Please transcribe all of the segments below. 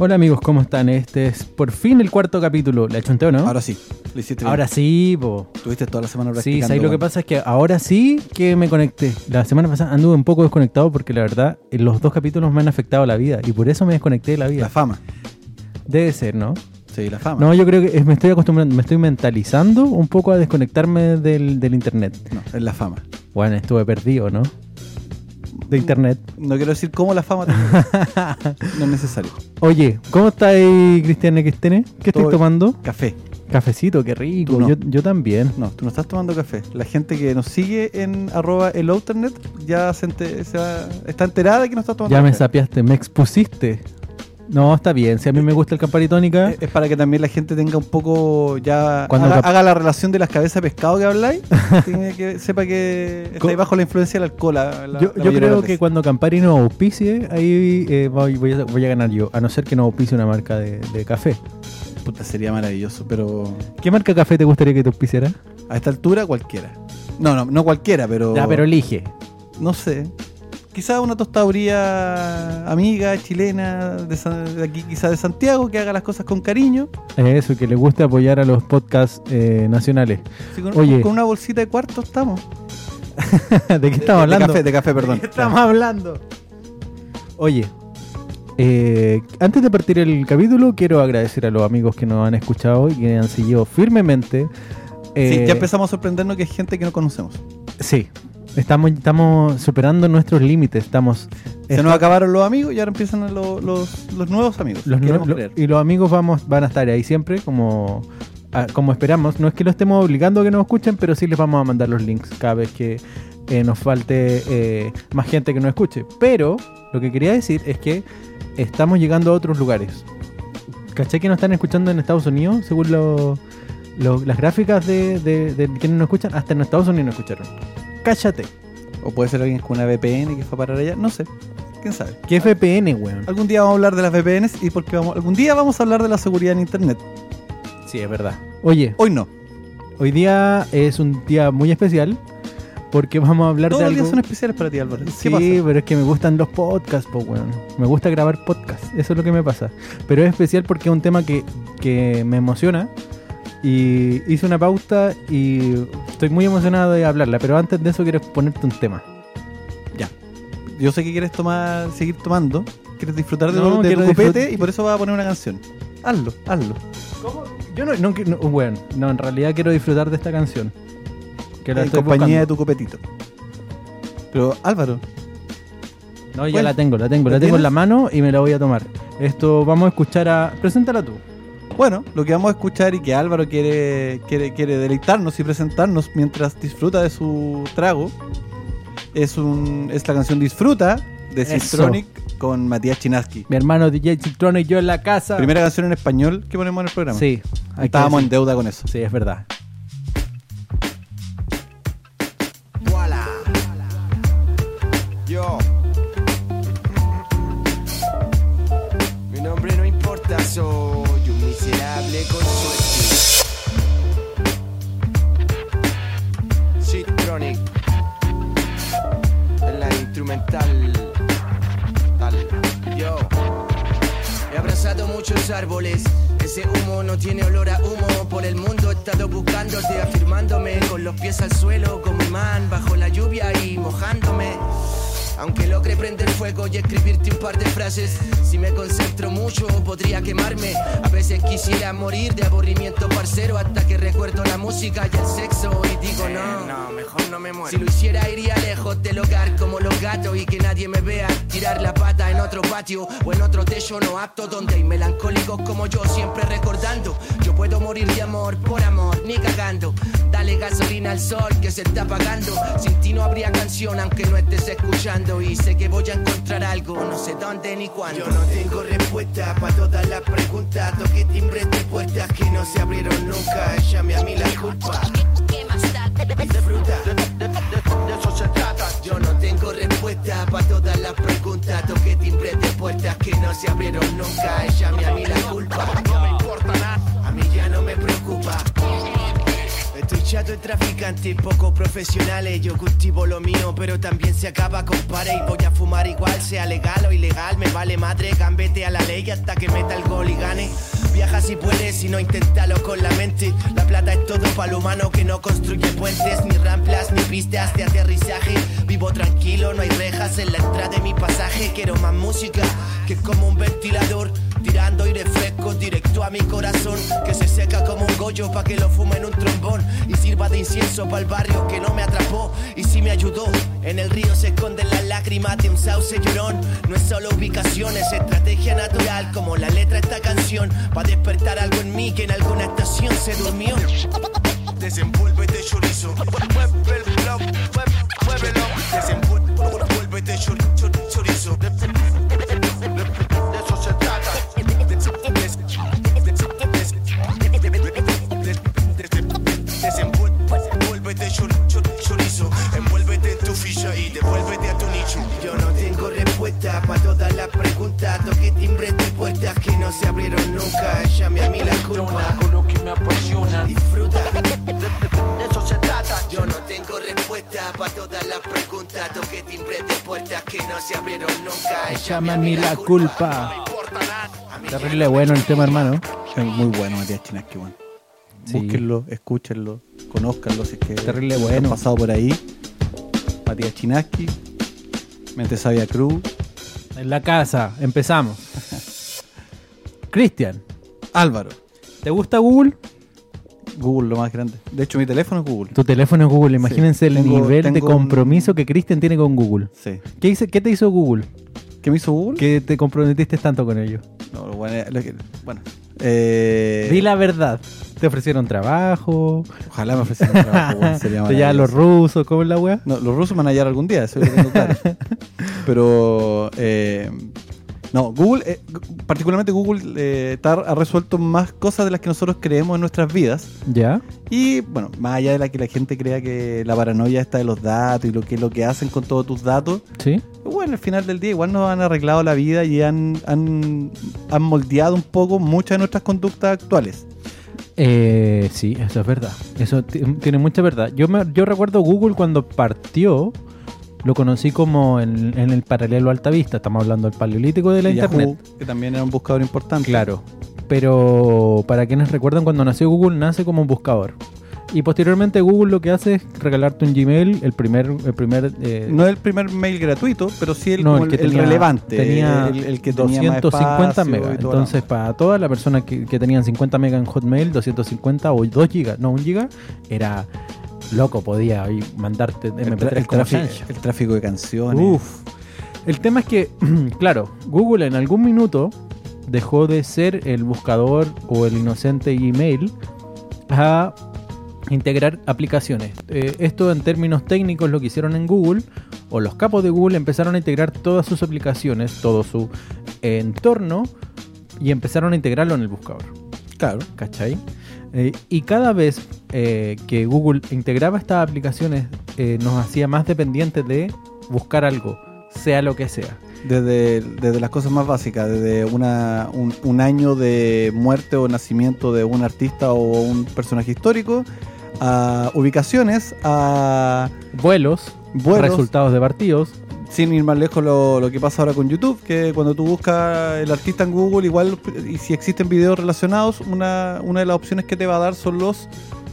Hola amigos, ¿cómo están? Este es por fin el cuarto capítulo. ¿La chunteo, no? Ahora sí, lo hiciste bien. Ahora sí, po. Tuviste toda la semana Sí, practicando. ¿sabes lo que pasa? Es que ahora sí que me conecté. La semana pasada anduve un poco desconectado porque la verdad los dos capítulos me han afectado la vida y por eso me desconecté de la La vida. fama. Debe ser, ¿no? Sí, la fama. No, yo creo que me estoy acostumbrando, me estoy mentalizando un poco a desconectarme del, del internet. No, es la fama. Bueno, estuve perdido, ¿no? De internet. No quiero decir cómo la fama no es necesario. Oye, ¿cómo está ahí, Cristian Xtene? ¿Qué estoy tomando? Café. Cafecito, qué rico. No. Yo, yo también. No, tú no estás tomando café. La gente que nos sigue en arroba el Outernet ya se, ente- se va- está enterada de que no estás tomando Ya me café. sapiaste, me expusiste. No, está bien. Si a mí me gusta el Campari Tónica, Es- para que también la gente tenga un poco ya Cuando haga, la relación de las cabezas de pescado que habláis, tiene que sepa que está ahí Co- bajo la influencia del alcohol. la- la- yo, creo que cuando Campari nos auspicie, ahí eh, voy, voy a, voy a ganar yo. A no ser que nos auspicie una marca de, de café. Puta, sería maravilloso, pero ¿Qué marca de café te gustaría que te auspiciara? a esta altura cualquiera. No, no, no cualquiera, pero Ya, pero elige. no sé. Quizá una tostaduría amiga, chilena, de, San- de aquí, quizá de Santiago, que haga las cosas con cariño. Eso, que le guste apoyar a los podcasts eh, nacionales. Sí, con, Oye. con una bolsita de cuarto estamos. ¿De qué estamos hablando? De café, de café, perdón. ¿De qué estamos hablando? Oye, eh, antes de partir el capítulo, quiero agradecer a los amigos que nos han escuchado y que han seguido firmemente. Sí, Eh, ya empezamos a sorprendernos que hay gente que no conocemos. Sí, estamos, estamos superando nuestros límites. Estamos. Se nos acabaron los amigos y ahora empiezan lo- los, los nuevos amigos. los nue- lo- y los amigos vamos, van a estar ahí siempre, como, ah, como esperamos. No es que lo estemos obligando a que nos escuchen, pero sí les vamos a mandar los links cada vez que eh, nos falte eh, más gente que nos escuche. Pero lo que quería decir es que estamos llegando a otros lugares. ¿Caché que nos están escuchando en Estados Unidos? Según lo- lo- las gráficas de, de, de quienes nos escuchan, hasta en Estados Unidos nos escucharon. Cállate. O puede ser alguien con una VPN que fue a parar allá. No sé. ¿Quién sabe? ¿Qué VPN, weón? Algún día vamos a hablar de las VPNs y porque vamos, algún día vamos a hablar de la seguridad en Internet. Sí, es verdad. Oye, Hoy no. Hoy día es un día muy especial porque vamos a hablar Todos de los algo. días son especiales para ti, Álvaro. ¿Qué sí, pasa? pero es que me gustan los podcasts, po, weón. Me gusta grabar podcasts, eso es lo que me pasa. Pero es especial porque es un tema que, que me emociona y hice una pauta y estoy muy emocionado de hablarla. Pero antes de eso quiero ponerte un tema. Yo sé que quieres tomar, seguir tomando, quieres disfrutar de, No, tu- de tu copete y por eso vas a poner una canción. Hazlo, hazlo. ¿Cómo? Yo no, no, no, bueno, no, en realidad quiero disfrutar de esta canción. Que la en estoy compañía de tu copetito. Pero Álvaro, No, ya la tengo, la tengo, ¿la la tengo en la mano y me la voy a tomar. Esto vamos a escuchar a. Preséntala tú. Bueno, lo que vamos a escuchar y que Álvaro quiere, quiere, quiere deleitarnos y presentarnos mientras disfruta de su trago es, un, es la canción Disfruta de Eso. Sistronic con Matías Chinaski. Mi hermano DJ Citrone y yo en la casa. Primera canción en español que ponemos en el programa. Sí, Estábamos en deuda con eso. Sí, es verdad. Voila. Yo. Mi nombre no importa, soy un instrumental. Tal. Yo. He abrazado muchos árboles. Ese humo no tiene olor a humo. Por el mundo he estado buscándote, afirmándome con los pies al suelo, como imán, bajo la lluvia y mojándome. Aunque logre prender fuego y escribirte un par de frases, si me concentro mucho podría quemarme. A veces quisiera morir de aburrimiento parcero hasta que recuerdo la música y el sexo y digo no. No, mejor no me muero. Si lo hiciera iría lejos del hogar como los gatos y que nadie me vea tirar la pata en otro patio o en otro techo no apto donde hay melancólicos como yo siempre recordando. Yo puedo morir de amor por amor, ni cagando. Dale gasolina al sol que se está apagando. Sin ti no habría canción aunque no estés escuchando. Y sé que voy a encontrar algo, no sé dónde ni cuándo. Yo no tengo respuesta para todas las preguntas. Toqué timbres de puertas que no se abrieron nunca. Échame a mí la culpa. Disfruta. De, eso se trata. Yo no tengo respuesta para todas las preguntas. Toqué timbres de puertas que no se abrieron nunca. Échame a mí la culpa. No me importa nada. A mí ya no me preocupa. Chato y traficante, poco profesionales. Yo cultivo lo mío, pero también se acaba con pare. Y voy a fumar igual, sea legal o ilegal. Me vale madre, gambete a la ley hasta que meta el gol y gane. Viaja si puedes y no inténtalo con la mente. La plata es todo para lo humano que no construye puentes, ni ramplas, ni pistas de aterrizaje. Vivo tranquilo, no hay rejas en la entrada de mi pasaje. Quiero más música, que como un ventilador. Tirando aire fresco directo a mi corazón Que se seca como un gollo pa' que lo fume en un trombón. Y sirva de incienso para el barrio que no me atrapó. Y si me ayudó En el río se esconden las lágrimas de un sauce llorón. No es solo ubicación, es estrategia natural Como la letra esta canción. Pa' despertar algo en mí que en alguna estación se durmió. Chorizo el blog, mueve- muévelo. Desenvuélvete chor- chor- chorizo no se abrieron nunca Llame a mí la culpa. Me Terrible bueno el tema, hermano. Es muy bueno Matías Chinaski. Sí. Búsquenlo, escúchenlo, conózcanlo si es que Terrible han bueno. pasado por ahí. Matías Chinaski, Mente Sabia Cruz, En la casa, empezamos. Cristian, Álvaro. ¿te gusta Google? Google lo más grande. De hecho, mi teléfono es Google. Tu teléfono es Google. Imagínense el tengo- nivel de un- compromiso que Cristian tiene con Google. Sí. ¿Qué, hice- ¿Qué te hizo Google? ¿Qué me hizo Google? ¿Qué te comprometiste tanto con ellos? No, lo bueno, lo que- bueno, eh, Di la verdad. ¿Te ofrecieron trabajo? ojalá me ofrecieran trabajo, weón, sería ¿Te llevan los rusos? ¿Cómo es la wea? No, los rusos me van a hallar algún día, eso lo tengo claro. Pero, eh, no, Google, eh, particularmente Google, eh, tar- ha resuelto más cosas de las que nosotros creemos en nuestras vidas. ¿Ya? Y bueno, más allá de la que la gente crea que la paranoia está de los datos y lo que lo que hacen con todos tus datos, ¿Sí? bueno, al final del día igual nos han arreglado la vida y han, han, han moldeado un poco muchas de nuestras conductas actuales. Eh, sí, eso es verdad. Eso ti- tiene mucha verdad. Yo, me, yo recuerdo Google cuando partió, lo conocí como en, en el paralelo Altavista. Estamos hablando del paleolítico de la Y Yahoo, Internet. que también era un buscador importante. Claro. Pero para quienes recuerdan, cuando nació Google, nace como un buscador. Y posteriormente Google lo que hace es regalarte un Gmail, el primer... El primer eh, No el primer mail gratuito, pero sí el, no, el que el- el tenía, relevante. tenía el, el que tenía más 250 espacio y megas. Entonces, para todas las personas que, que tenían 50 megas en Hotmail, 250 o 2 gigas, no, 1 giga, era loco, podía ahí mandarte el, MP3 el como tráfico, chancho. el tráfico de canciones. Uf. El tema es que, claro, Google en algún minuto dejó de ser el buscador o el inocente Gmail a integrar aplicaciones. Eh, esto en términos técnicos lo que hicieron en Google, o los capos de Google empezaron a integrar todas sus aplicaciones, todo su entorno, y empezaron a integrarlo en el buscador. Claro. ¿Cachai? Eh, y cada vez eh, que Google integraba estas aplicaciones, eh, nos hacía más dependientes de buscar algo, sea lo que sea. Desde, desde las cosas más básicas, desde una, un, un año de muerte o nacimiento de un artista o un personaje histórico, a ubicaciones, a Vuelos, vuelos, resultados de partidos. Sin ir más lejos lo, lo que pasa ahora con YouTube, que cuando tú buscas el artista en Google, igual, y si existen videos relacionados, una, una de las opciones que te va a dar son los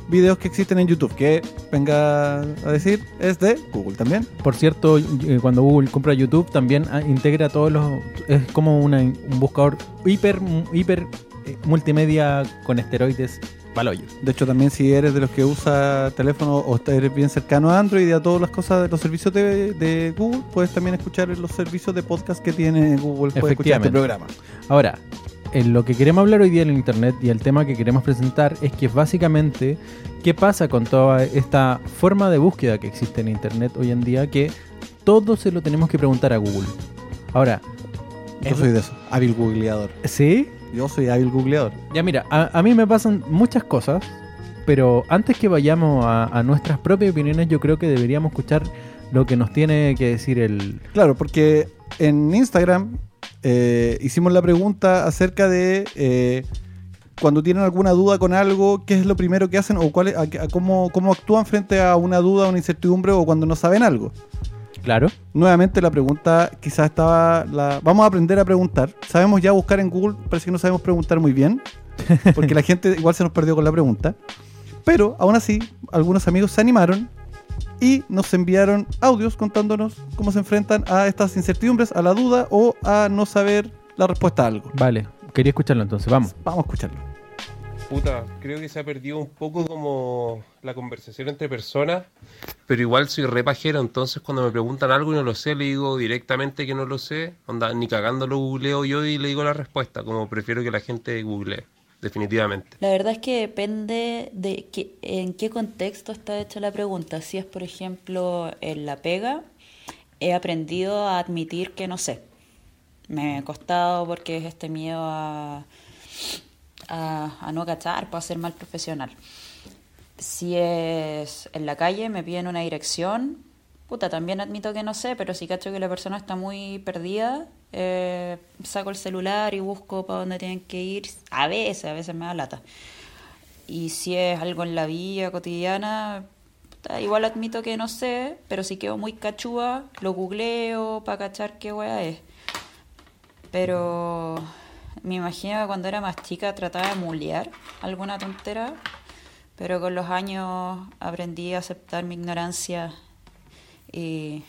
videos que existen en YouTube, que venga a decir, es de Google también. Por cierto, eh, cuando Google compra YouTube también ah, integra todos los... Es como una- un buscador hiper, hiper eh, multimedia con esteroides De hecho, también si eres de los que usa teléfono o eres bien cercano a Android y a todas las cosas de los servicios de, de Google, puedes también escuchar los servicios de podcast que tiene Google. Puedes escuchar este programa. Ahora, en lo que queremos hablar hoy día en el Internet y el tema que queremos presentar es que básicamente, ¿qué pasa con toda esta forma de búsqueda que existe en Internet hoy en día? Que todo se lo tenemos que preguntar a Google. Ahora, Yo soy de eso, hábil googleador. ¿sí? Yo soy hábil googleador. Ya mira, a, a mí me pasan muchas cosas, pero antes que vayamos a, a nuestras propias opiniones, yo creo que deberíamos escuchar lo que nos tiene que decir el... Claro, porque en Instagram eh, hicimos la pregunta acerca de eh, cuando tienen alguna duda con algo, ¿qué es lo primero que hacen o cuál es- a- a cómo, cómo actúan frente a una duda, una incertidumbre o cuando no saben algo? Claro. Nuevamente la pregunta quizás estaba... La... Vamos a aprender a preguntar. Sabemos ya buscar en Google, parece que no sabemos preguntar muy bien, porque la gente igual se nos perdió con la pregunta. Pero aún así, algunos amigos se animaron y nos enviaron audios contándonos cómo se enfrentan a estas incertidumbres, a la duda o a no saber la respuesta a algo. Vale. Quería escucharlo entonces. Vamos. Vamos a escucharlo. Puta, creo que se ha perdido un poco como la conversación entre personas, pero igual soy re pajero, entonces cuando me preguntan algo y no lo sé, le digo directamente que no lo sé, onda, ni cagando lo googleo yo y le digo la respuesta, como prefiero que la gente googlee, definitivamente. La verdad es que depende de que, en qué contexto está hecha la pregunta. Si es, por ejemplo, en la pega, he aprendido a admitir que no sé. Me ha costado porque es este miedo a, a, a no cachar, para ser mal profesional. Si es en la calle, me piden una dirección, puta, también admito que no sé, pero si cacho que la persona está muy perdida, eh, saco el celular y busco para dónde tienen que ir. A veces, a veces me da lata. Y si es algo en la vida cotidiana, puta, igual admito que no sé, pero si quedo muy cachúa, lo googleo para cachar qué wea es. Pero me imagino que cuando era más chica trataba de mulear alguna tontera, pero con los años aprendí a aceptar mi ignorancia y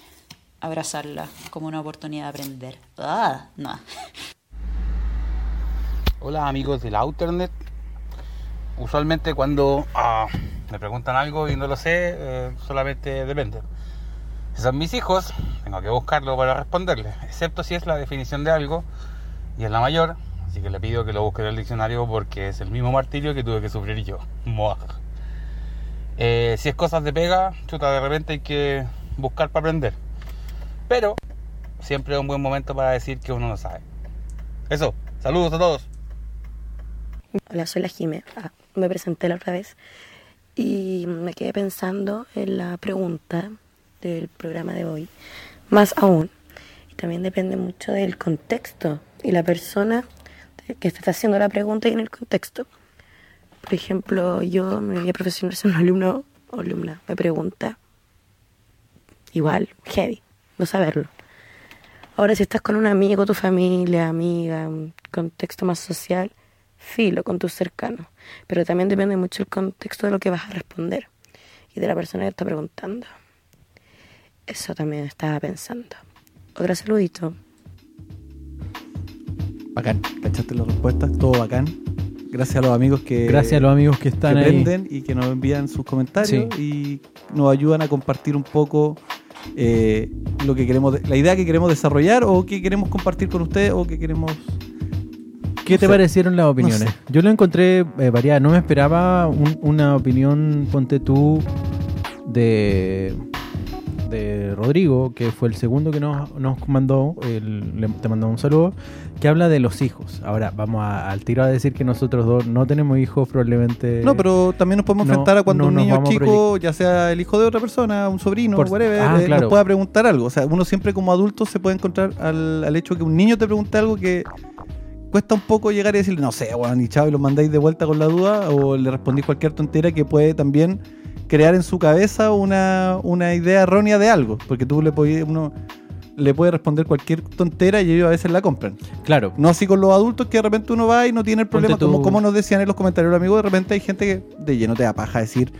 abrazarla como una oportunidad de aprender. Ah, no. Hola amigos de la Outernet. Usualmente cuando ah, me preguntan algo y no lo sé, eh, solamente depende. Si son mis hijos, tengo que buscarlo para responderles, excepto si es la definición de algo y es la mayor, así que le pido que lo busque en el diccionario porque es el mismo martirio que tuve que sufrir yo. Eh, si es cosas de pega, chuta, de repente hay que buscar para aprender. Pero siempre es un buen momento para decir que uno no sabe. Eso, saludos a todos. Hola, soy la Jime. Ah, me presenté la otra vez y me quedé pensando en la pregunta del programa de hoy. Más aún, también depende mucho del contexto y la persona que te está haciendo la pregunta y en el contexto. Por ejemplo, yo me voy a profesional ser un alumno o alumna me pregunta, igual, heavy, no saberlo. Ahora, si estás con un amigo, tu familia, amiga, un contexto más social, filo con tus cercanos. Pero también depende mucho el contexto de lo que vas a responder y de la persona que está preguntando. Eso también estaba pensando. Otro saludito. Bacán. ¿Cachaste las respuestas? Todo bacán. Gracias a los amigos que, Gracias a los amigos que que están ahí. prenden y que nos envían sus comentarios y nos ayudan a compartir un poco eh, lo que queremos, la idea que queremos desarrollar o que queremos compartir con ustedes o que queremos ¿Qué No te sé. parecieron las opiniones? sé. Yo lo encontré eh, variada. No me esperaba un- una opinión, ponte tú, de, de Rodrigo, que fue el segundo que nos, nos mandó, el- le- te mandó un saludo, que habla de los hijos. Ahora, vamos a- al tiro a decir que nosotros dos no tenemos hijos, probablemente... No, pero también nos podemos no- enfrentar a cuando no un niño chico, ya sea el hijo de otra persona, un sobrino, Por- whatever, ah, eh, claro. nos pueda preguntar algo. O sea, uno siempre como adulto se puede encontrar al, al hecho que un niño te pregunte algo que cuesta un poco llegar y decirle, no sé, bueno, y chao, y lo mandáis de vuelta con la duda, o le respondís cualquier tontera que puede también crear en su cabeza una, una idea errónea de algo. Porque tú le podías, uno le puede responder cualquier tontera y ellos a veces la compran. Claro, No así con los adultos que de repente uno va y no tiene el problema, tú- como, como nos decían en los comentarios los amigos, de repente hay gente que de lleno te da paja decir,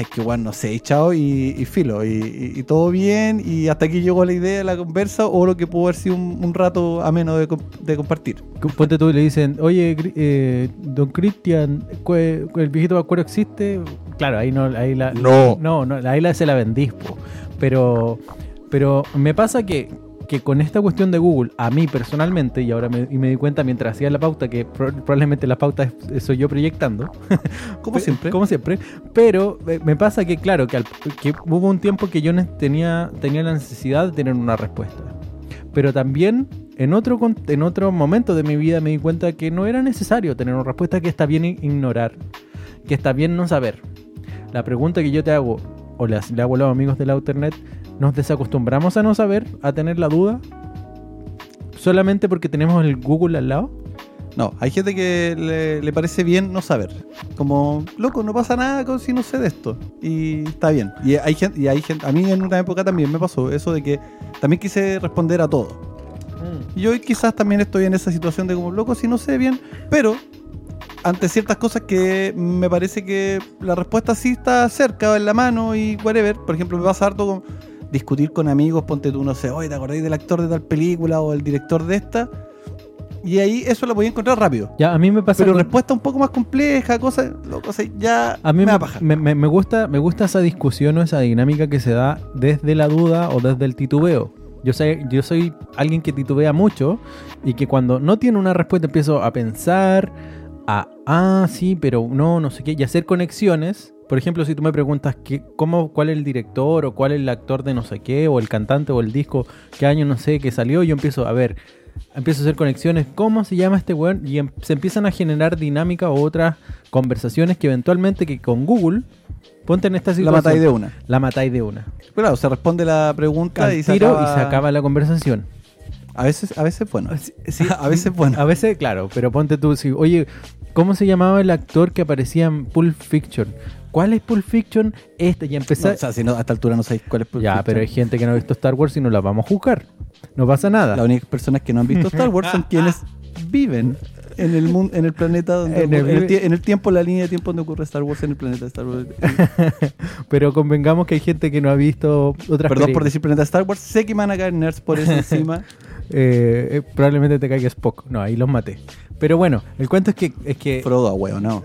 es que igual no sé, y chao y, y filo, y, y- y todo bien, y hasta aquí llegó la idea de la conversa o lo que pudo haber sido un, un rato ameno de, de compartir. ponte tú y le dicen, oye, eh, don Cristian, ¿cue- ¿el viejito vacuero existe? Claro, ahí no, ahí la, No. no, no, ahí la se la vendís, po. Pero, pero me pasa que, que con esta cuestión de Google, a mí personalmente, y ahora me, y me di cuenta mientras hacía la pauta, que pro- probablemente la pauta es- soy yo proyectando, Como siempre. Como siempre. Pero me pasa que, claro, que, al- que hubo un tiempo que yo tenía, tenía la necesidad de tener una respuesta. Pero también en otro, en otro momento de mi vida me di cuenta que no era necesario tener una respuesta, que está bien ignorar, que está bien no saber. La pregunta que yo te hago, o le hago a los amigos de la Internet, ¿nos desacostumbramos a no saber, a tener la duda? ¿Solamente porque tenemos el Google al lado? No, hay gente que le, le parece bien no saber. Como, loco, no pasa nada con si no sé de esto. Y está bien. Y hay gente, y hay gente, a mí en una época también me pasó eso de que también quise responder a todo. Mm. Y hoy quizás también estoy en esa situación de como, loco, si no sé bien, pero ante ciertas cosas que me parece que la respuesta sí está cerca, en la mano y whatever. Por ejemplo, me pasa harto con discutir con amigos, ponte tú, no sé, oye, ¿te acordáis del actor de tal película o el director de esta? Y ahí eso lo podía encontrar rápido. Ya, a mí me pasa Pero con- respuesta un poco más compleja, cosas, sea, ya A mí me me, me- me- me gusta, me gusta esa discusión o esa dinámica que se da desde la duda o desde el titubeo. Yo, sé, yo soy alguien que titubea mucho y que cuando no tiene una respuesta empiezo a pensar, a, ah, sí, pero no, no sé qué, y hacer conexiones. Por ejemplo, si tú me preguntas qué, cómo, cuál es el director o cuál es el actor de no sé qué, o el cantante o el disco, qué año no sé, que salió, yo empiezo a ver, empiezo a hacer conexiones, ¿cómo se llama este weón? Y em- se empiezan a generar dinámica o otras conversaciones que eventualmente que con Google, ponte en esta La situación. matáis de una. La matáis de una. Claro, se responde la pregunta Al y se, tiro acaba, y se acaba la conversación. A veces, a veces bueno. Sí, a veces bueno. A veces, claro, pero ponte tú, si, oye, ¿cómo se llamaba el actor que aparecía en Pulp Fiction? ¿Cuál es Pulp Fiction? Este, y No, empezar... o sea, si no, a esta altura no sabéis cuál es Pulp ya, Fiction. pero hay gente que no ha visto Star Wars y no la vamos a juzgar. No pasa nada. Las únicas personas que no han visto Star Wars son quienes viven en el mundo, en el planeta donde En ocurre- el- en el, tie- en el tiempo, la línea de tiempo donde ocurre Star Wars en el planeta de Star Wars. Pero convengamos que hay gente que no ha visto otras Perdón por decir planeta Star Wars. Sé que me van a caer nerds por eso encima. Eh, eh, probablemente te caiga Spock. No, ahí los maté. Pero bueno, el cuento es que, es que Frodo, a huevo, no.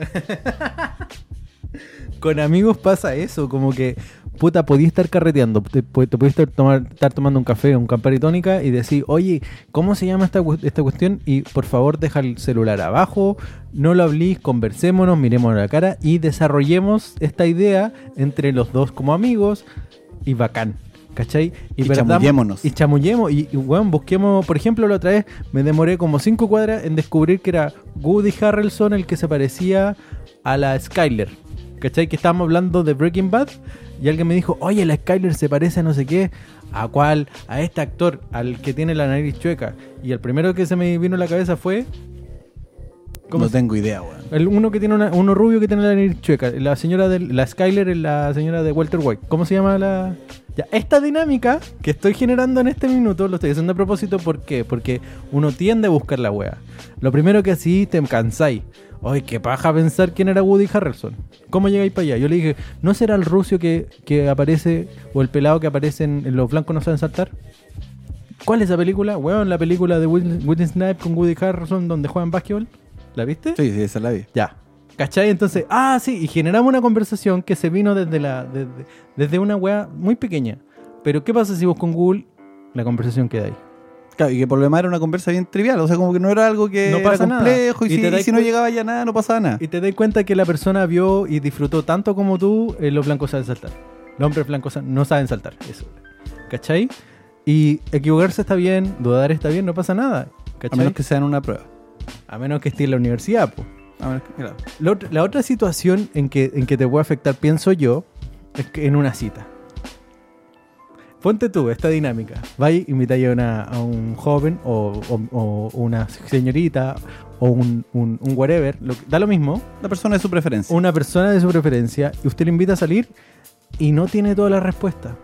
Con amigos pasa eso, como que, puta, podía estar carreteando, te, te podías estar, tomar- estar tomando un café, un Campari tónica y decir, oye, ¿cómo se llama esta, esta cuestión? Y por favor deja el celular abajo, no lo hablís, conversémonos, miremos la cara y desarrollemos esta idea entre los dos como amigos y bacán. ¿Cachai? Y perdamos- chamullémonos. Y chamullemos. Y, y, weón, busquemos. Por ejemplo, la otra vez me demoré como cinco cuadras en descubrir que era Woody Harrelson el que se parecía a la Skyler. ¿Cachai? Que estábamos hablando de Breaking Bad. Y alguien me dijo, oye, la Skyler se parece a no sé qué. ¿A cuál? A este actor, al que tiene la nariz chueca. Y el primero que se me vino a la cabeza fue. ¿Cómo no se- tengo idea, weón. el uno que tiene una- uno rubio que tiene la nariz chueca. La señora de la Skyler es la señora de Walter White. ¿Cómo se llama la? Ya, esta dinámica que estoy generando en este minuto lo estoy haciendo a propósito ¿por qué? Porque uno tiende a buscar la wea. Lo primero que así te cansáis. Ay, qué paja pensar quién era Woody Harrelson. ¿Cómo llegáis para allá? Yo le dije, ¿no será el rucio que, que aparece o el pelado que aparece en, en Los Blancos no saben saltar? ¿Cuál es esa película? Weón, la película de Will Snipe con Woody Harrelson donde juegan básquetbol. ¿La viste? Sí, sí, esa la vi. Ya. ¿Cachai? Entonces, ah, sí, y generamos una conversación que se vino desde la desde, desde una weá muy pequeña. Pero, ¿qué pasa si vos con Google la conversación queda ahí? Claro, y que el problema era una conversa bien trivial. O sea, como que no era algo que No era pasa nada. complejo. Y, Y si, te das y si no llegaba ya nada, no pasaba nada. Y te das cuenta que la persona vio y disfrutó tanto como tú, eh, los blancos saben saltar. Los hombres blancos no saben saltar. Eso. ¿Cachai? Y equivocarse está bien, dudar está bien, no pasa nada. A menos que sean una prueba. A menos que esté en la universidad, que- claro. La otra, la otra situación en que, en que te puede afectar, pienso yo, es que en una cita. Ponte tú esta dinámica. Vais, invitáis a, una- a un joven o, o- o una señorita o un, un- un whatever, lo que- da lo mismo, La persona de su preferencia. una persona de su preferencia y usted le invita a salir y no tiene toda la respuesta.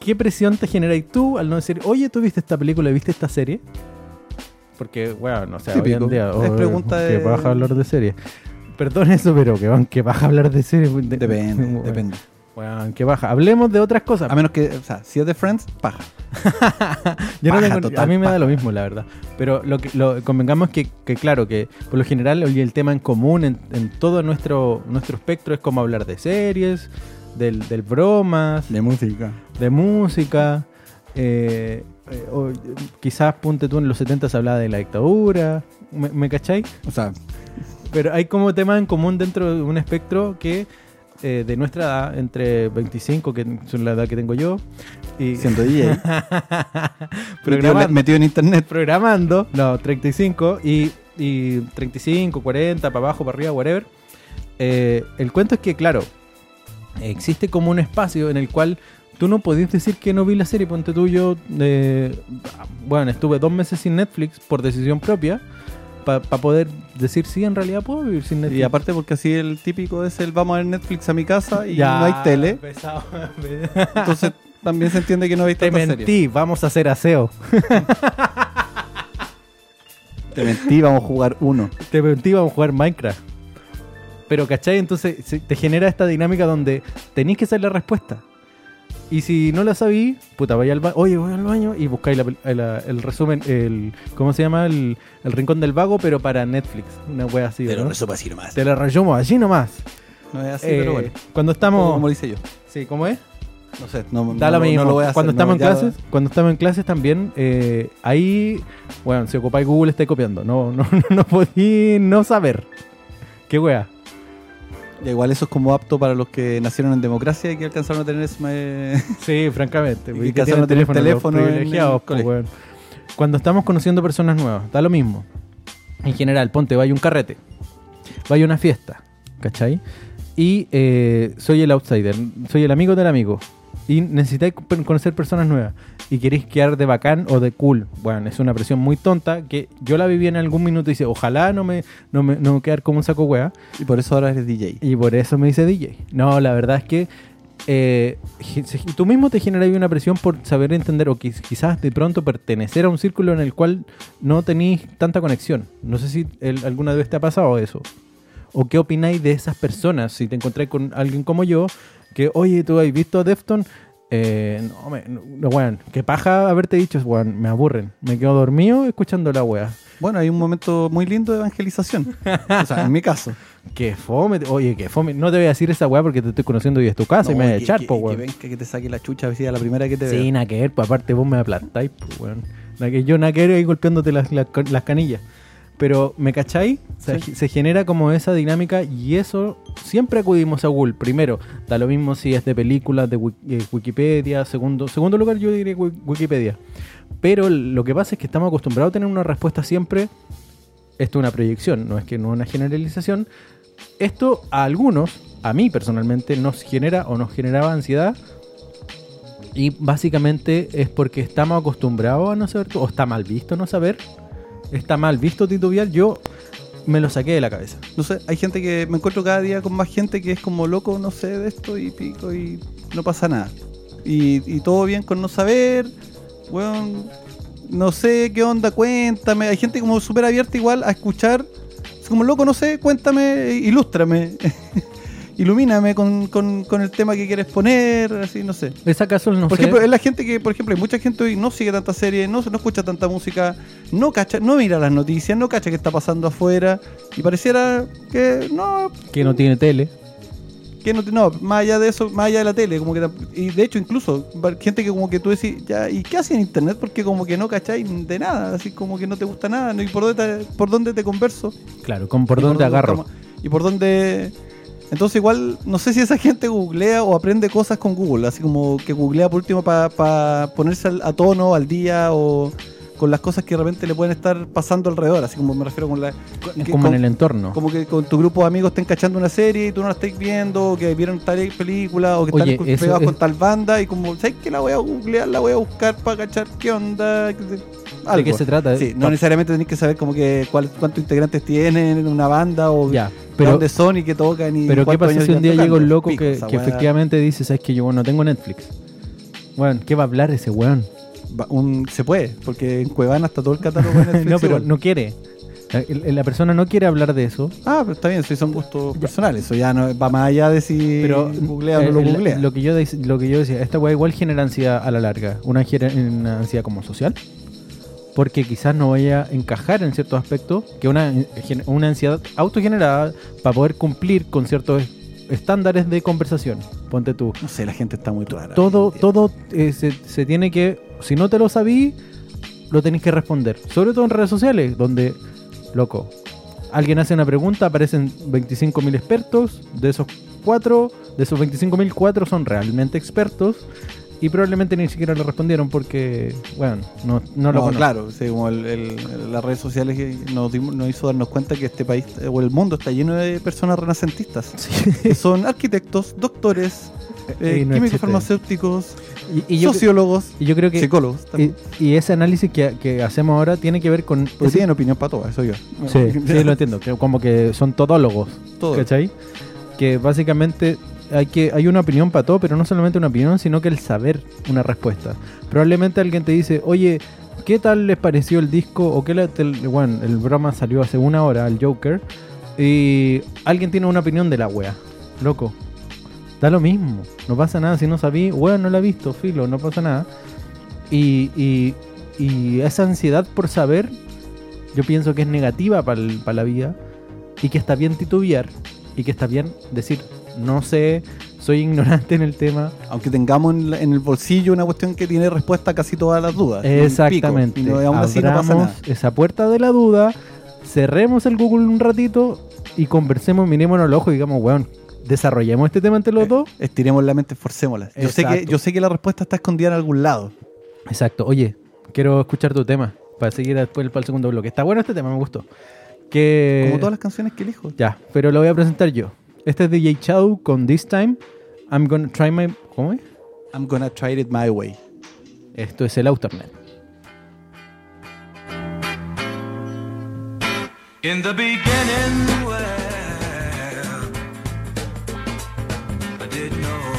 ¿Qué presión te generáis tú al no decir, oye, ¿tú viste esta película, viste esta serie? Porque, bueno, o sea, hoy Típico. en día... Es pregunta que de- vas a hablar de series. Perdón eso, pero que van, que vas a hablar de series. De- Depende, bueno, depende. Bueno, que baja. Hablemos de otras cosas. A menos que, o sea, si es de Friends, paja. Yo no tengo- total, a mí me da lo mismo, la verdad. Pero lo que lo, convengamos que, que, claro, que por lo general el tema en común en, en todo nuestro, nuestro espectro es como hablar de series, del, del bromas, De música. de música. eh, eh, o, quizás, punte tú, en los 70 se hablaba de la dictadura. ¿Me, me cachai? O sea, Pero hay como temas en común dentro de un espectro que eh, de nuestra edad, entre 25, que son la edad que tengo yo, y siendo DJ. metido, programando, metido en internet. programando, no, 35 y, y 35, 40, para abajo, para arriba, whatever. Eh, el cuento es que, claro, existe como un espacio en el cual tú no podías decir que no vi la serie. Ponte tú, yo, eh, bueno, estuve dos meses sin Netflix por decisión propia, para poder decir, sí, en realidad puedo vivir sin Netflix. Y aparte porque así el típico es el vamos a ver Netflix a mi casa y Ya, no hay tele. pesado. Entonces también se entiende que no veis Te mentí, vamos a hacer aseo. Te mentí, vamos a jugar uno. Te mentí, vamos a jugar Minecraft. Pero, ¿cachai? Entonces te genera esta dinámica donde tenéis que saber la respuesta. Y si no la sabí, puta, vaya al baño, oye, voy al baño y buscáis la el resumen, el, ¿cómo se llama? El, el rincón del vago, pero para Netflix. Una wea así, ¿no? resumo así nomás. Te la resumo así nomás. No es así, Eh, pero bueno. Cuando estamos... Como lo hice yo. Sí, ¿cómo es? No sé, no, Da no lo mismo. no lo voy a hacer, cuando no, estamos en lo- clases, cuando estamos en clases también, eh, ahí, bueno, si ocupáis Google estáis copiando. No, no, no, no podí no saber. Qué wea. Ya, igual eso es como apto para los que nacieron en democracia y que alcanzaron a tener ese... eh, Sí, francamente. Y porque que tienen hacen tener teléfono en el privilegiados, weón. Cuando estamos conociendo personas nuevas, da lo mismo. En general, ponte, vaya un carrete, vaya una fiesta, ¿cachai? Y eh, soy el outsider, soy el amigo del amigo. Y necesitáis co- conocer personas nuevas. Y queréis quedar de bacán o de cool. Bueno, es una presión muy tonta que yo la viví en algún minuto y dice, ojalá no me, no me no quedar como un saco wea. Y por eso ahora eres DJ. Y por eso me dice DJ. No, la verdad es que eh, tú mismo te generas una presión por saber entender o quiz- quizás de pronto pertenecer a un círculo en el cual no tenéis tanta conexión. No sé si el- alguna vez te ha pasado eso. ¿O qué opináis de esas personas? Si te encontráis con alguien como yo, que, oye, ¿tú has visto a Defton? Eh, no, me, no, weón, qué paja haberte dicho, weón, me aburren. Me quedo dormido escuchando la wea. Bueno, hay un momento muy lindo de evangelización. o sea, en mi caso. Qué fome, oye, qué fome. No te voy a decir esa weá porque te estoy conociendo y es tu casa y me voy a que- echar, que- po, que weón. venga, que te saque la chucha a ver si a la primera que te Sí, vea. nada que ver, pues aparte vos me aplastáis, pues, weón. Que yo nada que ver ahí golpeándote las, las, las canillas. Pero, ¿me cacháis? Se, Sí. se genera como esa dinámica y eso siempre acudimos a Google. Primero, da lo mismo si es de películas, de eh, Wikipedia. Segundo, segundo lugar, yo diría Wi- Wikipedia. Pero lo que pasa es que estamos acostumbrados a tener una respuesta siempre. Esto es una proyección, no es que no es una generalización. Esto a algunos, a mí personalmente, nos genera o nos generaba ansiedad y básicamente es porque estamos acostumbrados a no saber, o está mal visto no saber, está mal visto titubear, yo me lo saqué de la cabeza. No sé, hay gente que me encuentro cada día con más gente que es como loco, no sé de esto y pico y no pasa nada. Y, todo bien con no saber, weón, no sé qué onda, cuéntame. Hay gente como súper abierta igual a escuchar. Es como loco, no sé, cuéntame, ilústrame, ilumíname con, con- con el tema que quieres poner, así, no sé. ¿Es acaso no por sé? ejemplo, es la gente que, por ejemplo, hay mucha gente hoy no sigue tanta serie, no, no escucha tanta música, no cacha, no mira las noticias, no cacha qué está pasando afuera, y pareciera que no, que no tiene tele. que no, no, más allá de eso, más allá de la tele, como que y de hecho incluso gente que como que tú decís, ya, ¿y qué haces en internet? Porque como que no cacháis de nada, así como que no te gusta nada, ¿no? ¿y por dónde te, por dónde te converso? Claro, con por ¿Y dónde agarro. estamos- Y por dónde... Entonces igual, no sé si esa gente googlea o aprende cosas con Google, así como que googlea por último para ponerse al- a tono, al día o con las cosas que de repente le pueden estar pasando alrededor, así como me refiero con la... que- como con- en el entorno. como que con tu grupo de amigos estén cachando una serie y tú no la estés viendo, o que vieron tal película, o que Oye, están pegados es- con tal banda, y como, ¿sabes qué? La voy a googlear, la voy a buscar para cachar qué onda. Qué sé- ¿De algo. qué se trata? Sí, no necesariamente tenés que saber como que cuál, cuántos integrantes tienen en una banda o Ya, de pero, dónde son y que tocan y pero ¿qué pasa si un día llega un loco Pico, que, que efectivamente dice, ¿sabes que yo no tengo Netflix? Bueno, ¿qué va a hablar ese weón? Un- se puede, porque en Cuevana está todo el catálogo de Netflix no, pero igual. no quiere. La, persona no quiere hablar de eso. Ah, pero está bien, si son gustos personales, eso ya no va más allá de si Pero googlea o eh, no lo googlea. lo que yo lo que yo decía, esta weá igual genera ansiedad a la larga, una, una ansiedad como social, porque quizás no vaya a encajar en ciertos aspectos, que una, una ansiedad autogenerada para poder cumplir con ciertos estándares de conversación. Ponte tú. No sé, la gente está muy. Todo, día. todo eh, se, se tiene que, si no te lo sabí, lo tenés que responder. Sobre todo en redes sociales, donde, loco, alguien hace una pregunta, aparecen 25.000 expertos, de esos cuatro, de esos 25.000, cuatro son realmente expertos y probablemente ni siquiera lo respondieron porque, bueno, no, no lo No, conocen. claro, sí, como el- el- las redes sociales nos, nos hizo darnos cuenta que este país eh, o el mundo está lleno de personas renacentistas. Que son arquitectos, doctores, eh, no químicos farmacéuticos, Y, y yo, sociólogos, y yo creo que psicólogos. también. y ese análisis que, que hacemos ahora tiene que ver con Porque tienen opinión para todo, eso yo. Sí, sí, lo entiendo. Que como que son todólogos. Todo. ¿Cachai? Que básicamente hay que hay una opinión para todo, pero no solamente una opinión, sino que el saber una respuesta. Probablemente alguien te dice, oye, ¿qué tal les pareció el disco? O qué la, tel- bueno, el broma salió hace una hora, el Joker. Y alguien tiene una opinión de la wea. Loco. Da lo mismo. No pasa nada. Si no sabí, wea, no la he visto, filo, no pasa nada. Y esa ansiedad por saber yo pienso que es negativa para la vida y que está bien titubear y que está bien decir, no sé, soy ignorante en el tema. Aunque tengamos en, la- en el bolsillo una cuestión que tiene respuesta a casi todas las dudas. Exactamente. pico, y no- aún así no pasa Abramos nada. esa puerta de la duda, cerremos el Google un ratito y conversemos, mirémonos al ojo y digamos, weón, desarrollemos este tema entre los Eh, dos. Estiremos la mente, esforcémosla. Yo sé, que, yo sé que la respuesta está escondida en algún lado. Exacto. Oye, quiero escuchar tu tema para seguir después para el segundo bloque. Está bueno este tema, me gustó. Que... Como todas las canciones que elijo. Ya, pero lo voy a presentar yo. Este es DJ Chow con This Time. I'm gonna try my. ¿Cómo es? I'm gonna try it my way. Esto es el Outernet. In the beginning, well, I didn't know.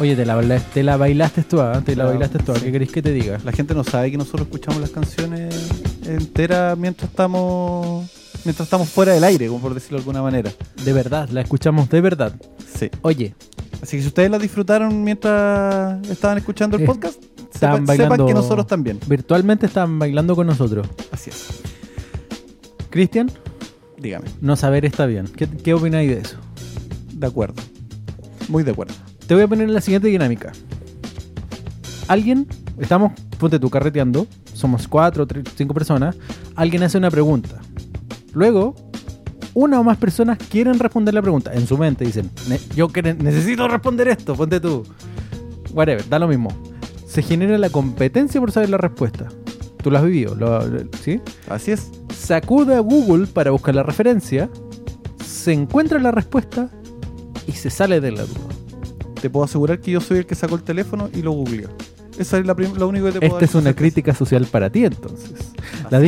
Oye, te la, te la bailaste tú, ¿ah? Te la bailaste tú. sí. ¿Qué querés que te diga? La gente no sabe que nosotros escuchamos las canciones enteras mientras estamos mientras estamos fuera del aire, como por decirlo de alguna manera. De verdad, la escuchamos de verdad. Sí. Oye, Así que si ustedes la disfrutaron mientras estaban escuchando el Eh, podcast, sepan, que nosotros también. virtualmente estaban bailando con nosotros. Así es. Cristian, Dígame. no saber está bien. ¿Qué, qué opináis de eso? De acuerdo. Muy de acuerdo. Te voy a poner la siguiente dinámica. Alguien, estamos, ponte tú, carreteando, somos cuatro, tres, cinco personas, alguien hace una pregunta. Luego, una o más personas quieren responder la pregunta. En su mente dicen, "Ne- yo necesito responder esto, ponte tú. whatever, da lo mismo. Se genera la competencia por saber la respuesta. Tú lo has vivido, lo- ¿sí? Así es. Se acude a Google para buscar la referencia, se encuentra la respuesta y se sale de la duda. Te puedo asegurar que yo soy el que sacó el teléfono y lo googleó. Esa es la único que te puedo Esta es una crítica social para ti, entonces. La,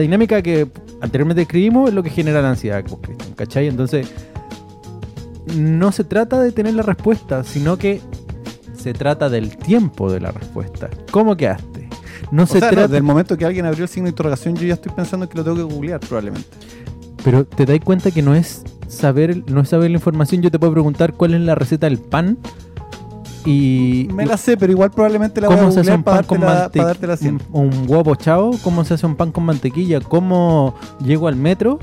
dinámica que anteriormente escribimos es lo que genera la ansiedad, Cristian, ¿cachai? Entonces, no se trata de tener la respuesta, sino que se trata del tiempo de la respuesta. ¿Cómo quedaste? No O se sea, no, trata... del momento que alguien abrió el signo de interrogación, yo ya estoy pensando que lo tengo que googlear probablemente. Pero te das cuenta que no es saber, no es saber la información. Yo te puedo preguntar cuál es la receta del pan y Me la sé, pero igual probablemente la voy a cómo se hace un pan con mantequilla, un, un huevo chavo, cómo se hace un pan con mantequilla, cómo llego al metro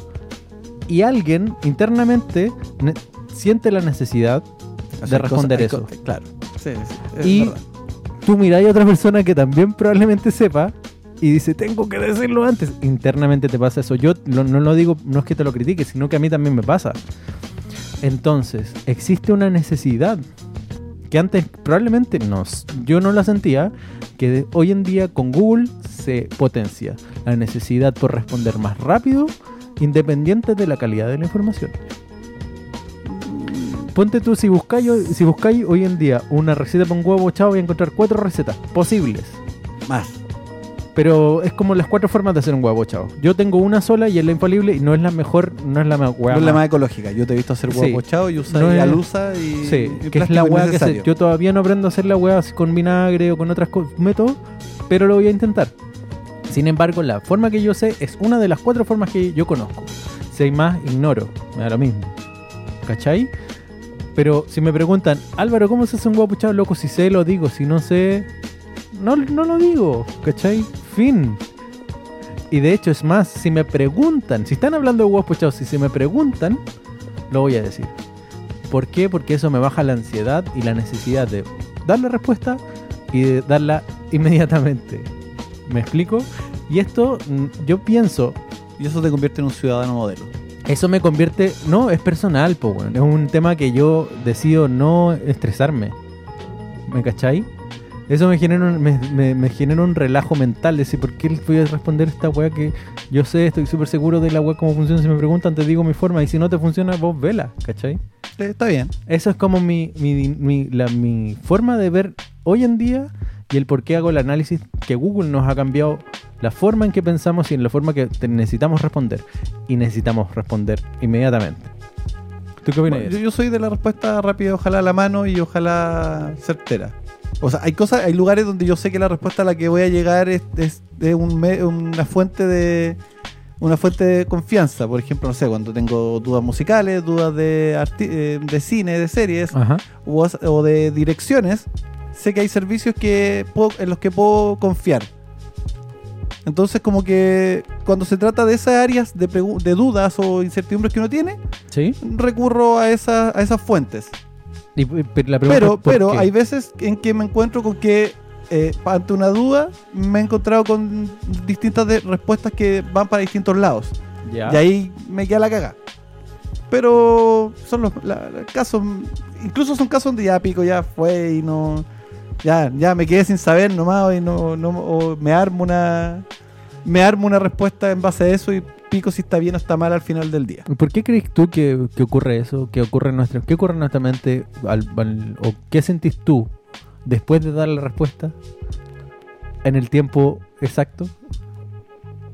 y alguien internamente siente la necesidad O sea, de responder cosas- eso. Claro. Sí, sí, es Y verdad. tú miráis a otra persona que también probablemente sepa y dice, tengo que decirlo antes. Internamente te pasa eso. Yo lo- no lo digo, no es que te lo critique, sino que a mí también me pasa. Entonces, existe una necesidad que antes probablemente no, yo no la sentía, que hoy en día con Google se potencia la necesidad por responder más rápido, independiente de la calidad de la información. Ponte tú, si buscáis, si buscáis hoy en día una receta un huevo chavo, voy a encontrar cuatro recetas posibles. Más. Pero es como las cuatro formas de hacer un huevo chavo. Yo tengo una sola y es la infalible y no es la mejor, no es la más No es la más ecológica. Yo te he visto hacer Sí. huevo pochado y usar No es- alusa y. Sí, y que es la hueá que se, yo todavía no aprendo a hacer la hueá con vinagre o con otros métodos, pero lo voy a intentar. Sin embargo, la forma que yo sé es una de las cuatro formas que yo conozco. Si hay más, ignoro. Me da lo mismo. ¿Cachai? Pero si me preguntan, Álvaro, ¿cómo se hace un huevo pochado? Loco, si sé, lo digo. Si no sé, no, no lo digo. ¿Cachai? Fin. Y de hecho, es más, si me preguntan, si están hablando de huevos pochados, si se me preguntan, lo voy a decir. ¿Por qué? Porque eso me baja la ansiedad y la necesidad de dar la respuesta y de darla inmediatamente. ¿Me explico? Y esto, mm, yo pienso, Y eso te convierte en un ciudadano modelo. eso me convierte, no, es personal, po, weón. es un tema que yo decido no estresarme. ¿Me cachai? Eso me genera un, me, me- me genera un relajo mental, decir, ¿por qué voy a responder esta weá que yo sé, estoy súper seguro de la weá cómo funciona? Si me preguntan, te digo mi forma, y si no te funciona, vos vela, ¿cachai? Está bien. Eso es como mi, mi, mi- la- mi forma de ver hoy en día y el por qué hago el análisis que Google nos ha cambiado la forma en que pensamos y en la forma que necesitamos responder. Y necesitamos responder inmediatamente. ¿Tú qué opinas? yo soy de la respuesta rápida, ojalá a la mano y ojalá certera. O sea, hay cosas, hay lugares donde yo sé que la respuesta a la que voy a llegar es, es de un me- una fuente de una fuente de confianza. Por ejemplo, no sé, cuando tengo dudas musicales, dudas de, arti- eh, de cine, de series o, o de direcciones, sé que hay servicios que puedo- en los que puedo confiar. Entonces, como que cuando se trata de esas áreas de, dudas o incertidumbres que uno tiene, ¿Sí? recurro a, esa- a esas fuentes. Y, pero la pregunta Pero, hay veces en que me encuentro con que eh, ante una duda me he encontrado con distintas de- respuestas que van para distintos lados. Y ahí me queda la caga. Pero son los la- la- casos, incluso son casos donde ya pico, ya fue y no. Ya, ya me quedé sin saber nomás y no, no o me armo una. Me armo una respuesta en base a eso y pico si está bien o está mal al final del día. ¿Por qué crees tú que, que ocurre eso? ¿Qué ocurre en nuestra, qué ocurre en nuestra mente? al- al- ¿O qué sentís tú después de dar la respuesta? ¿En el tiempo exacto?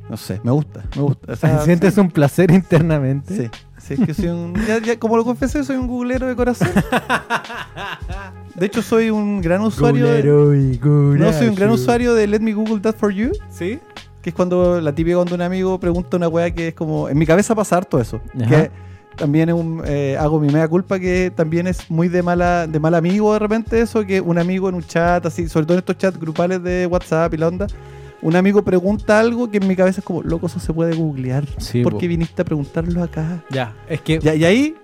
No sé, me gusta, me gusta. O sea, ¿Sientes un placer internamente? Sí, sí, es que soy un. ya- ya, como lo confesé, soy un googlero de corazón. De hecho, soy un gran usuario. de- Gulero y no, soy un gran usuario de Let Me Google That For You. ¿Sí? Que es cuando la típica cuando un amigo pregunta una weá que es como. En mi cabeza pasa harto eso. Ajá. Que también es un, eh, hago mi mea culpa que también es muy de mala de mal amigo de repente eso, que un amigo en un chat, así, sobre todo en estos chats grupales de WhatsApp y la onda, un amigo pregunta algo que en mi cabeza es como, loco, eso se puede googlear. Sí, ¿Por po. qué viniste a preguntarlo acá? Ya, es que Ya, y ahí,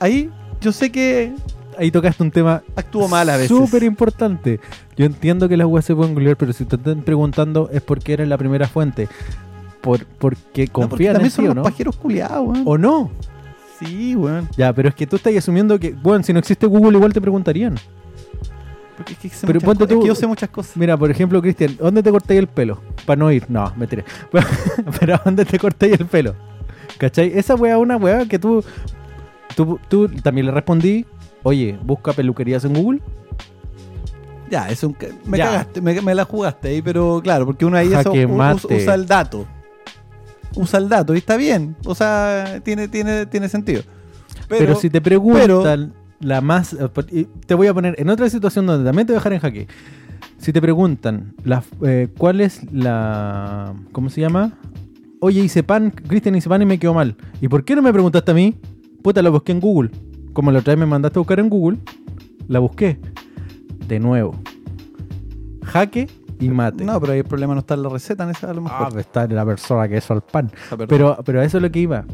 ahí yo sé que ahí tocaste un tema actúo mal a veces. súper importante. Yo entiendo que las weas se pueden googlear, pero si te están preguntando es porque eres la primera fuente. Por, porque No, porque confían también en son ti, ¿o los no? pajeros culiados, weón. ¿O no? Sí, weón. Ya, pero es que tú estás asumiendo que, bueno, si no existe Google igual te preguntarían. Porque es que, sé Pero muchas es tú- que yo sé muchas cosas. Mira, por ejemplo, Cristian, ¿dónde te cortáis el pelo? Para no ir. No, me tiré. Pero ¿dónde te cortáis el pelo? ¿Cachai? Esa weá es una weá que tú, tú, tú también le respondí. Oye, busca peluquerías en Google. Ya, es un, me Ya. cagaste, me, me la jugaste ahí, pero claro, porque uno ahí eso, Jaque u- us- mate. usa el dato. Usa el dato y está bien. O sea, tiene, tiene, tiene sentido. Pero, si te preguntan la más... eh, Te voy a poner en otra situación donde también te voy a dejar en jaque. Si te preguntan la, eh, cuál es la... ¿Cómo se llama? Oye, hice pan, Cristian hice pan y me quedó mal. ¿Y por qué no me preguntaste a mí? Puta, lo busqué en Google. Como la otra vez me mandaste a buscar en Google, la busqué. De nuevo. Jaque y mate. No, pero ahí el problema no está en la receta, en esa a lo Ah, mejor. pues está la persona que hizo el pan. Ah. Pero, pero a eso es lo que iba.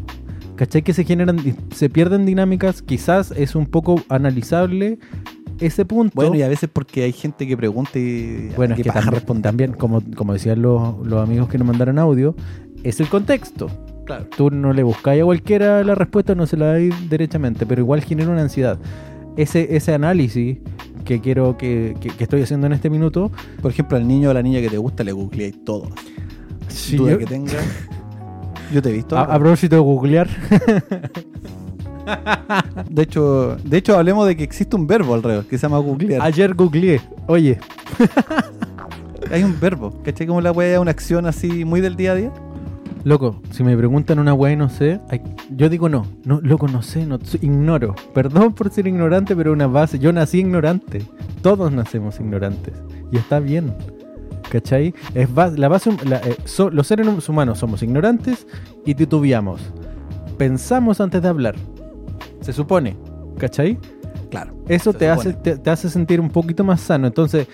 ¿Cachai? Que se generan, se pierden dinámicas. Quizás es un poco analizable ese punto. Bueno, y a veces porque hay gente que pregunta y. Bueno, es que también, también, como, como decían los, los amigos que nos mandaron audio, es el contexto. Claro. Tú no le buscáis a cualquiera la respuesta, no se la dais derechamente, pero igual genera una ansiedad. Ese, ese análisis que quiero que, que- que estoy haciendo en este minuto, Por ejemplo, al niño o a la niña que te gusta le googleáis todo. si Duda yo- que tenga. Yo te he visto. a, a propósito de googlear, De hecho, de hecho, hablemos de que existe un verbo alrededor que se llama googlear. ayer googleé, oye, Hay un verbo, ¿cachai? Como la wea una acción así muy del día a día. Loco, si me preguntan una weá y no sé, hay- yo digo no, no, loco, no sé, no, ignoro. Perdón por ser ignorante, pero una base, yo nací ignorante. Todos nacemos ignorantes. Y está bien. ¿Cachai? Es la base, la, eh, so- los seres humanos somos ignorantes y titubeamos. Pensamos antes de hablar. Se supone. ¿Cachai? Claro. Eso te hace, te hace sentir un poquito más sano. Entonces,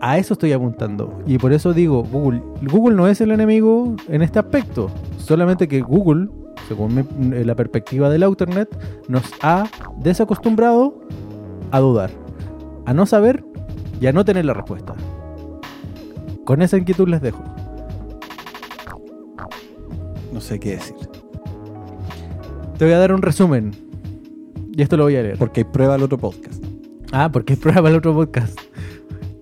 a eso estoy apuntando. Y por eso digo, Google, Google no es el enemigo en este aspecto. Solamente que Google, según mi- la perspectiva del Internet, nos ha desacostumbrado a dudar, a no saber y a no tener la respuesta. Con esa inquietud les dejo. No sé qué decir. Te voy a dar un resumen. Y esto lo voy a leer. Porque hay prueba al otro podcast. Ah, porque prueba el otro podcast.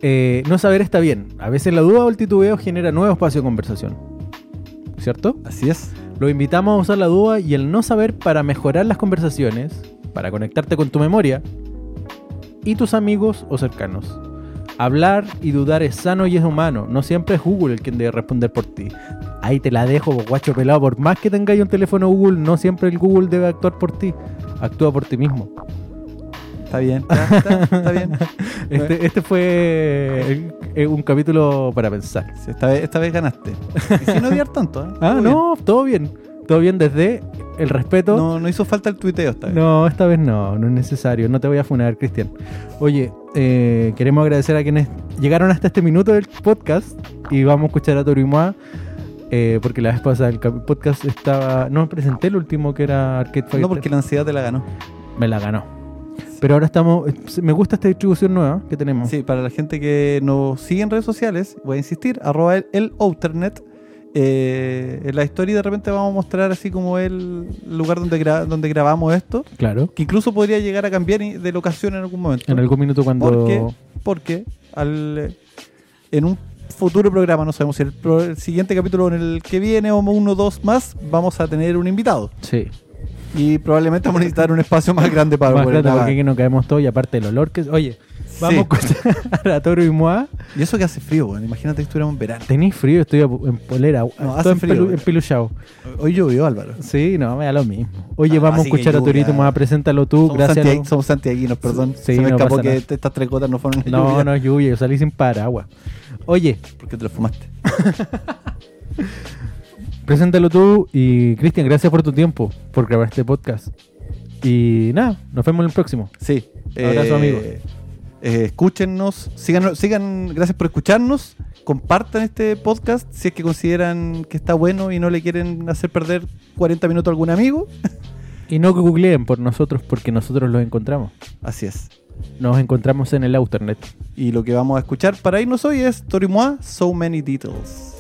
Eh, no saber está bien. A veces la duda o el titubeo genera nuevo espacio de conversación. ¿Cierto? Así es. Lo invitamos a usar la duda y el no saber para mejorar las conversaciones, para conectarte con tu memoria y tus amigos o cercanos. Hablar y dudar es sano y es humano. No siempre es Google el quien debe responder por ti. Ahí te la dejo, guacho pelado. Por más que tengáis un teléfono Google, no siempre el Google debe actuar por ti. Actúa por ti mismo. Está bien. está, está bien. Este, este fue eh, eh, un capítulo para pensar. Sí, esta, vez, esta vez ganaste. Y sin odiar tanto, ¿eh? Ah, no, todo bien. Todo bien desde el respeto. No, no hizo falta el tuiteo esta vez. No, esta vez no, no es necesario. No te voy a funar, Cristian. Oye, eh, queremos agradecer a quienes llegaron hasta este minuto del podcast y vamos a escuchar a Torimoa. Eh, porque la vez pasada el podcast estaba. No presenté el último que era Arcade Fighter. No, porque la ansiedad te la ganó. Me la ganó. Pero ahora estamos. eh, Me gusta esta distribución nueva que tenemos. Sí, para la gente que nos sigue en redes sociales, voy a insistir, arroba el, el Outernet. Eh, en la historia de repente vamos a mostrar así como el lugar donde, gra- donde grabamos esto, Claro. que incluso podría llegar a cambiar de locación en algún momento. En algún minuto cuando. Porque, porque al, eh, en un futuro programa, no sabemos si el, pro- el siguiente capítulo en el que viene o uno o dos más, vamos a tener un invitado. Sí. Y probablemente vamos a necesitar un espacio más grande para Más poder grande porque aquí no caemos todos y aparte el olor que. Oye, vamos Sí. a escuchar a Toro y Moa. Y eso que hace frío, bueno, imagínate que estuviéramos en verano. Tenéis frío, estoy a- en polera. No, en. Hoy llovió, Álvaro. Sí, no, me da lo mismo. Oye, Ah, vamos a escuchar a. Turito Moa, preséntalo tú. Somos, gracias. santiag- no- somos santiaguinos, perdón. Sí, Se me no escapó que nada. estas tres gotas no fueron una No, lluvia. no es lluvia, yo salí sin paraguas. Oye, ¿Por qué te lo fumaste? preséntalo tú y Cristian, gracias por tu tiempo, por grabar este podcast. Y nada, nos vemos en el próximo. Sí. Abrazo, amigos. eh, escúchennos, sigan, sigan, gracias por escucharnos. Compartan este podcast si es que consideran que está bueno y no le quieren hacer perder 40 minutos a algún amigo. Y no googleen por nosotros porque nosotros los encontramos. Así es. Nos encontramos en el Internet. Y lo que vamos a escuchar para irnos hoy es Torimois, So Many Details.